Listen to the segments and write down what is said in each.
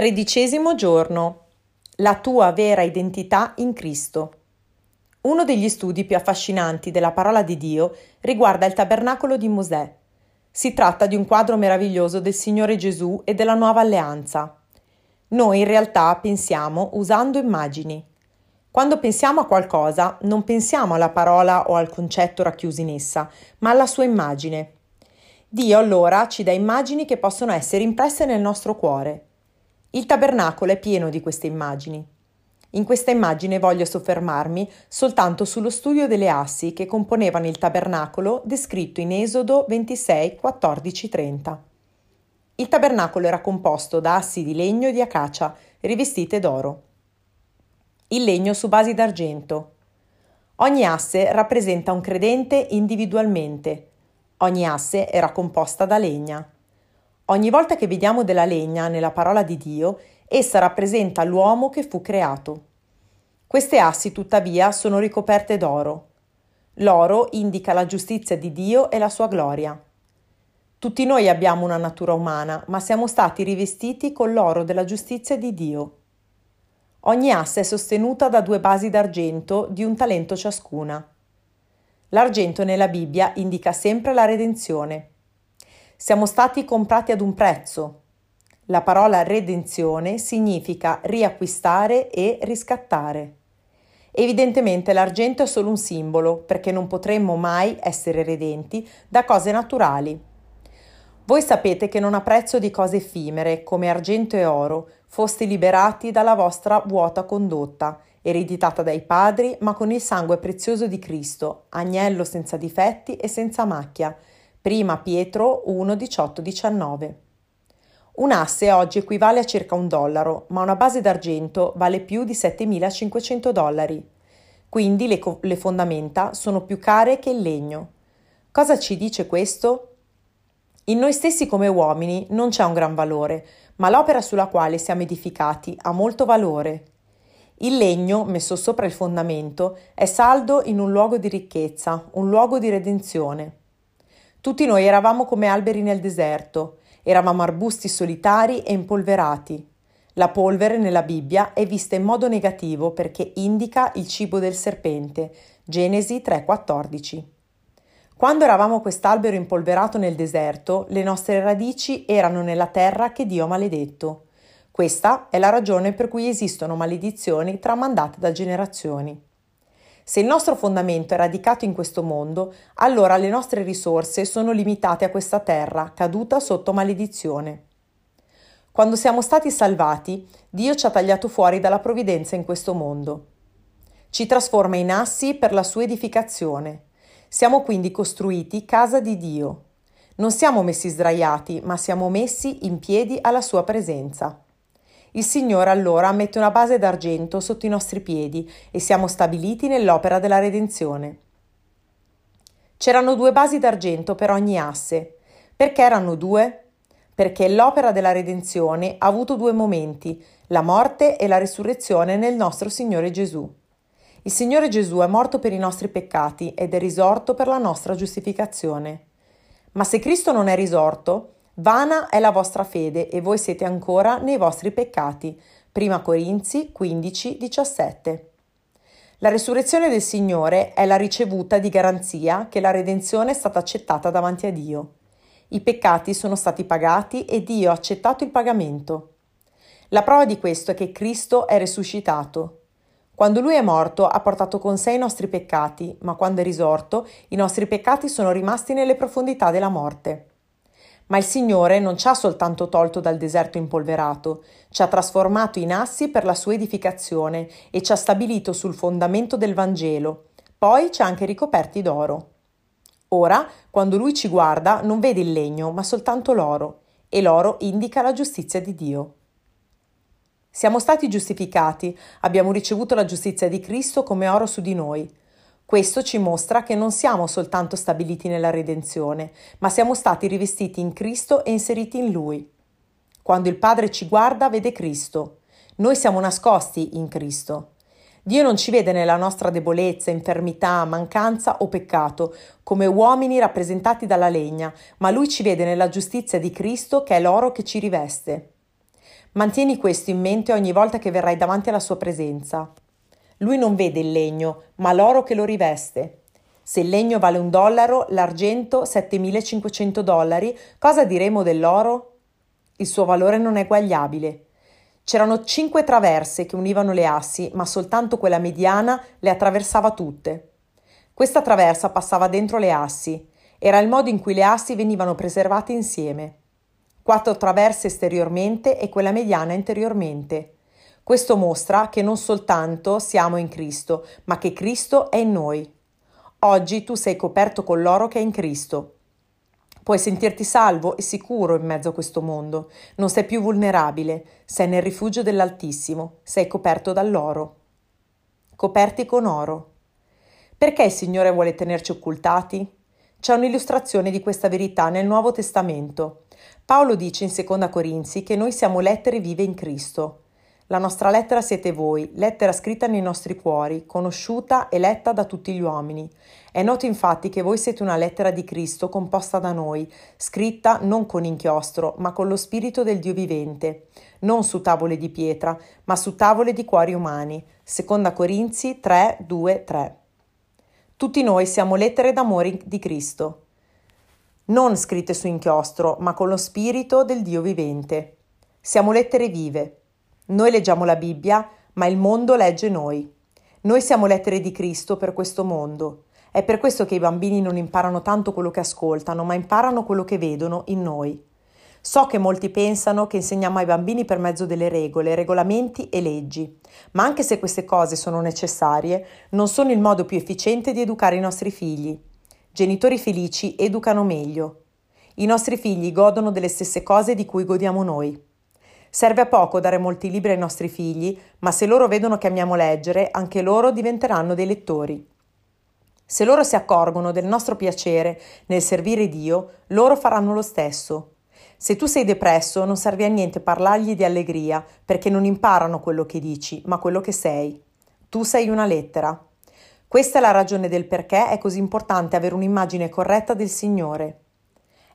Tredicesimo giorno. La tua vera identità in Cristo. Uno degli studi più affascinanti della parola di Dio riguarda il tabernacolo di Mosè. Si tratta di un quadro meraviglioso del Signore Gesù e della nuova alleanza. Noi in realtà pensiamo usando immagini. Quando pensiamo a qualcosa, non pensiamo alla parola o al concetto racchiuso in essa, ma alla sua immagine. Dio allora ci dà immagini che possono essere impresse nel nostro cuore. Il tabernacolo è pieno di queste immagini. In questa immagine voglio soffermarmi soltanto sullo studio delle assi che componevano il tabernacolo descritto in Esodo 26, 14, 30. Il tabernacolo era composto da assi di legno e di acacia rivestite d'oro. Il legno su basi d'argento. Ogni asse rappresenta un credente individualmente. Ogni asse era composta da legna. Ogni volta che vediamo della legna nella parola di Dio, essa rappresenta l'uomo che fu creato. Queste assi, tuttavia, sono ricoperte d'oro. L'oro indica la giustizia di Dio e la sua gloria. Tutti noi abbiamo una natura umana, ma siamo stati rivestiti con l'oro della giustizia di Dio. Ogni asse è sostenuta da due basi d'argento di un talento ciascuna. L'argento nella Bibbia indica sempre la redenzione. Siamo stati comprati ad un prezzo. La parola redenzione significa riacquistare e riscattare. Evidentemente l'argento è solo un simbolo, perché non potremmo mai essere redenti da cose naturali. Voi sapete che non a prezzo di cose effimere, come argento e oro, foste liberati dalla vostra vuota condotta, ereditata dai padri, ma con il sangue prezioso di Cristo, agnello senza difetti e senza macchia, Prima Pietro 1, 18, 19. Un asse oggi equivale a circa un dollaro, ma una base d'argento vale più di 7.500 dollari. Quindi le, co- le fondamenta sono più care che il legno. Cosa ci dice questo? In noi stessi come uomini non c'è un gran valore, ma l'opera sulla quale siamo edificati ha molto valore. Il legno, messo sopra il fondamento, è saldo in un luogo di ricchezza, un luogo di redenzione. Tutti noi eravamo come alberi nel deserto, eravamo arbusti solitari e impolverati. La polvere nella Bibbia è vista in modo negativo perché indica il cibo del serpente. Genesi 3:14. Quando eravamo quest'albero impolverato nel deserto, le nostre radici erano nella terra che Dio ha maledetto. Questa è la ragione per cui esistono maledizioni tramandate da generazioni. Se il nostro fondamento è radicato in questo mondo, allora le nostre risorse sono limitate a questa terra, caduta sotto maledizione. Quando siamo stati salvati, Dio ci ha tagliato fuori dalla provvidenza in questo mondo. Ci trasforma in assi per la sua edificazione. Siamo quindi costruiti casa di Dio. Non siamo messi sdraiati, ma siamo messi in piedi alla sua presenza. Il Signore allora mette una base d'argento sotto i nostri piedi e siamo stabiliti nell'opera della redenzione. C'erano due basi d'argento per ogni asse. Perché erano due? Perché l'opera della redenzione ha avuto due momenti, la morte e la risurrezione nel nostro Signore Gesù. Il Signore Gesù è morto per i nostri peccati ed è risorto per la nostra giustificazione. Ma se Cristo non è risorto, Vana è la vostra fede e voi siete ancora nei vostri peccati. Prima Corinzi 15, 17. La resurrezione del Signore è la ricevuta di garanzia che la redenzione è stata accettata davanti a Dio. I peccati sono stati pagati e Dio ha accettato il pagamento. La prova di questo è che Cristo è risuscitato. Quando Lui è morto ha portato con sé i nostri peccati, ma quando è risorto i nostri peccati sono rimasti nelle profondità della morte. Ma il Signore non ci ha soltanto tolto dal deserto impolverato, ci ha trasformato in assi per la sua edificazione e ci ha stabilito sul fondamento del Vangelo. Poi ci ha anche ricoperti d'oro. Ora, quando Lui ci guarda, non vede il legno, ma soltanto l'oro, e l'oro indica la giustizia di Dio. Siamo stati giustificati, abbiamo ricevuto la giustizia di Cristo come oro su di noi. Questo ci mostra che non siamo soltanto stabiliti nella redenzione, ma siamo stati rivestiti in Cristo e inseriti in Lui. Quando il Padre ci guarda, vede Cristo. Noi siamo nascosti in Cristo. Dio non ci vede nella nostra debolezza, infermità, mancanza o peccato, come uomini rappresentati dalla legna, ma Lui ci vede nella giustizia di Cristo che è l'oro che ci riveste. Mantieni questo in mente ogni volta che verrai davanti alla sua presenza. Lui non vede il legno, ma l'oro che lo riveste. Se il legno vale un dollaro, l'argento 7500 dollari, cosa diremo dell'oro? Il suo valore non è eguagliabile. C'erano cinque traverse che univano le assi, ma soltanto quella mediana le attraversava tutte. Questa traversa passava dentro le assi. Era il modo in cui le assi venivano preservate insieme. Quattro traverse esteriormente e quella mediana interiormente. Questo mostra che non soltanto siamo in Cristo, ma che Cristo è in noi. Oggi tu sei coperto con l'oro che è in Cristo. Puoi sentirti salvo e sicuro in mezzo a questo mondo. Non sei più vulnerabile, sei nel rifugio dell'Altissimo, sei coperto dall'oro. Coperti con oro. Perché il Signore vuole tenerci occultati? C'è un'illustrazione di questa verità nel Nuovo Testamento. Paolo dice in 2 Corinzi che noi siamo lettere vive in Cristo. La nostra lettera siete voi, lettera scritta nei nostri cuori, conosciuta e letta da tutti gli uomini. È noto infatti che voi siete una lettera di Cristo composta da noi, scritta non con inchiostro, ma con lo Spirito del Dio vivente, non su tavole di pietra, ma su tavole di cuori umani. Seconda Corinzi 3, 2, 3. Tutti noi siamo lettere d'amore di Cristo, non scritte su inchiostro, ma con lo Spirito del Dio vivente. Siamo lettere vive noi leggiamo la Bibbia, ma il mondo legge noi. Noi siamo lettere di Cristo per questo mondo. È per questo che i bambini non imparano tanto quello che ascoltano, ma imparano quello che vedono in noi. So che molti pensano che insegniamo ai bambini per mezzo delle regole, regolamenti e leggi, ma anche se queste cose sono necessarie, non sono il modo più efficiente di educare i nostri figli. Genitori felici educano meglio. I nostri figli godono delle stesse cose di cui godiamo noi. Serve a poco dare molti libri ai nostri figli, ma se loro vedono che amiamo leggere, anche loro diventeranno dei lettori. Se loro si accorgono del nostro piacere nel servire Dio, loro faranno lo stesso. Se tu sei depresso, non serve a niente parlargli di allegria, perché non imparano quello che dici, ma quello che sei. Tu sei una lettera. Questa è la ragione del perché è così importante avere un'immagine corretta del Signore.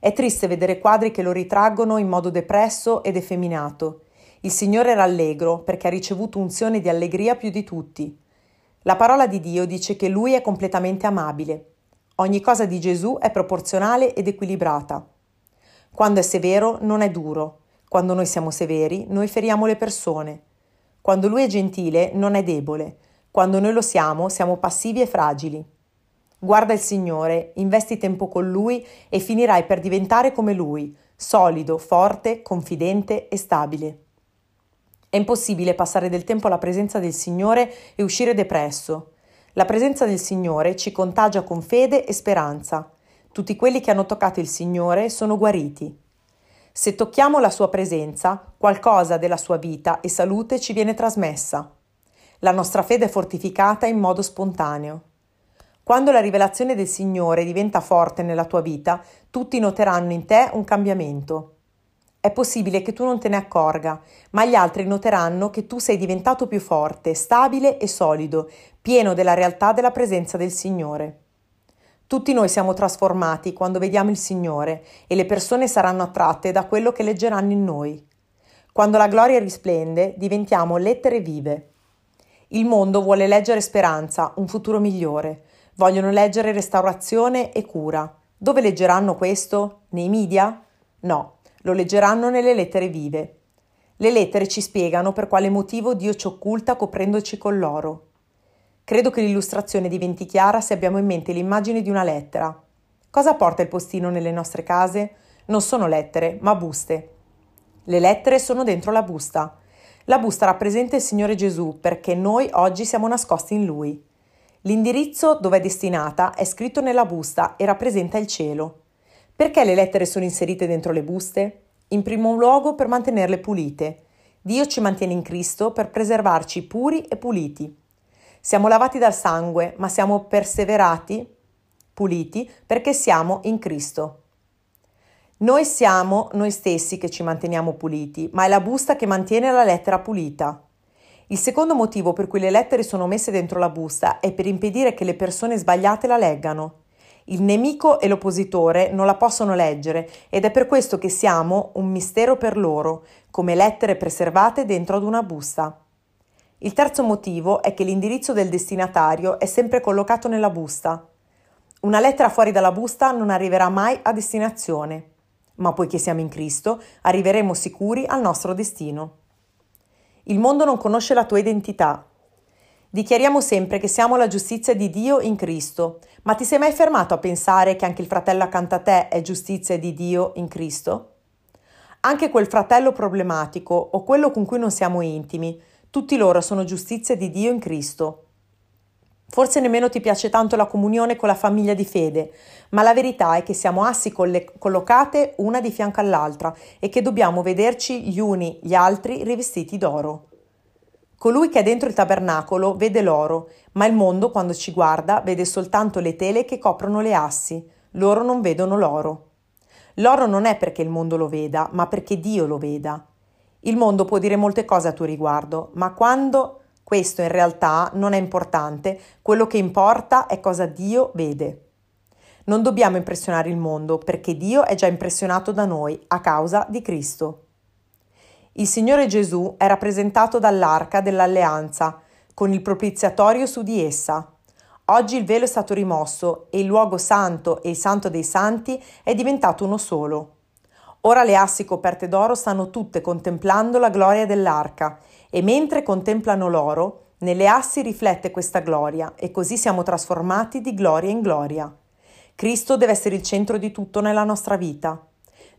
È triste vedere quadri che lo ritraggono in modo depresso ed effeminato. Il Signore era allegro perché ha ricevuto unzione di allegria più di tutti. La parola di Dio dice che Lui è completamente amabile. Ogni cosa di Gesù è proporzionale ed equilibrata. Quando è severo non è duro. Quando noi siamo severi, noi feriamo le persone. Quando Lui è gentile, non è debole. Quando noi lo siamo, siamo passivi e fragili. Guarda il Signore, investi tempo con Lui e finirai per diventare come Lui, solido, forte, confidente e stabile. È impossibile passare del tempo alla presenza del Signore e uscire depresso. La presenza del Signore ci contagia con fede e speranza. Tutti quelli che hanno toccato il Signore sono guariti. Se tocchiamo la sua presenza, qualcosa della sua vita e salute ci viene trasmessa. La nostra fede è fortificata in modo spontaneo. Quando la rivelazione del Signore diventa forte nella tua vita, tutti noteranno in te un cambiamento. È possibile che tu non te ne accorga, ma gli altri noteranno che tu sei diventato più forte, stabile e solido, pieno della realtà della presenza del Signore. Tutti noi siamo trasformati quando vediamo il Signore e le persone saranno attratte da quello che leggeranno in noi. Quando la gloria risplende, diventiamo lettere vive. Il mondo vuole leggere speranza, un futuro migliore, Vogliono leggere restaurazione e cura. Dove leggeranno questo? Nei media? No, lo leggeranno nelle lettere vive. Le lettere ci spiegano per quale motivo Dio ci occulta coprendoci con l'oro. Credo che l'illustrazione diventi chiara se abbiamo in mente l'immagine di una lettera. Cosa porta il postino nelle nostre case? Non sono lettere, ma buste. Le lettere sono dentro la busta. La busta rappresenta il Signore Gesù perché noi oggi siamo nascosti in Lui. L'indirizzo dove è destinata è scritto nella busta e rappresenta il cielo. Perché le lettere sono inserite dentro le buste? In primo luogo per mantenerle pulite. Dio ci mantiene in Cristo per preservarci puri e puliti. Siamo lavati dal sangue, ma siamo perseverati, puliti, perché siamo in Cristo. Noi siamo noi stessi che ci manteniamo puliti, ma è la busta che mantiene la lettera pulita. Il secondo motivo per cui le lettere sono messe dentro la busta è per impedire che le persone sbagliate la leggano. Il nemico e l'oppositore non la possono leggere ed è per questo che siamo un mistero per loro, come lettere preservate dentro ad una busta. Il terzo motivo è che l'indirizzo del destinatario è sempre collocato nella busta. Una lettera fuori dalla busta non arriverà mai a destinazione, ma poiché siamo in Cristo, arriveremo sicuri al nostro destino. Il mondo non conosce la tua identità. Dichiariamo sempre che siamo la giustizia di Dio in Cristo, ma ti sei mai fermato a pensare che anche il fratello accanto a te è giustizia di Dio in Cristo? Anche quel fratello problematico o quello con cui non siamo intimi tutti loro sono giustizia di Dio in Cristo. Forse nemmeno ti piace tanto la comunione con la famiglia di fede, ma la verità è che siamo assi colle- collocate una di fianco all'altra e che dobbiamo vederci gli uni gli altri rivestiti d'oro. Colui che è dentro il tabernacolo vede l'oro, ma il mondo quando ci guarda vede soltanto le tele che coprono le assi, loro non vedono l'oro. L'oro non è perché il mondo lo veda, ma perché Dio lo veda. Il mondo può dire molte cose a tuo riguardo, ma quando questo in realtà non è importante, quello che importa è cosa Dio vede. Non dobbiamo impressionare il mondo perché Dio è già impressionato da noi a causa di Cristo. Il Signore Gesù è rappresentato dall'arca dell'alleanza, con il propiziatorio su di essa. Oggi il velo è stato rimosso e il luogo santo e il santo dei santi è diventato uno solo. Ora le assi coperte d'oro stanno tutte contemplando la gloria dell'arca, e mentre contemplano l'oro, nelle assi riflette questa gloria, e così siamo trasformati di gloria in gloria. Cristo deve essere il centro di tutto nella nostra vita.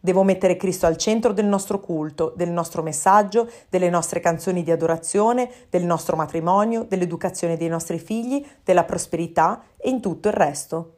Devo mettere Cristo al centro del nostro culto, del nostro messaggio, delle nostre canzoni di adorazione, del nostro matrimonio, dell'educazione dei nostri figli, della prosperità e in tutto il resto.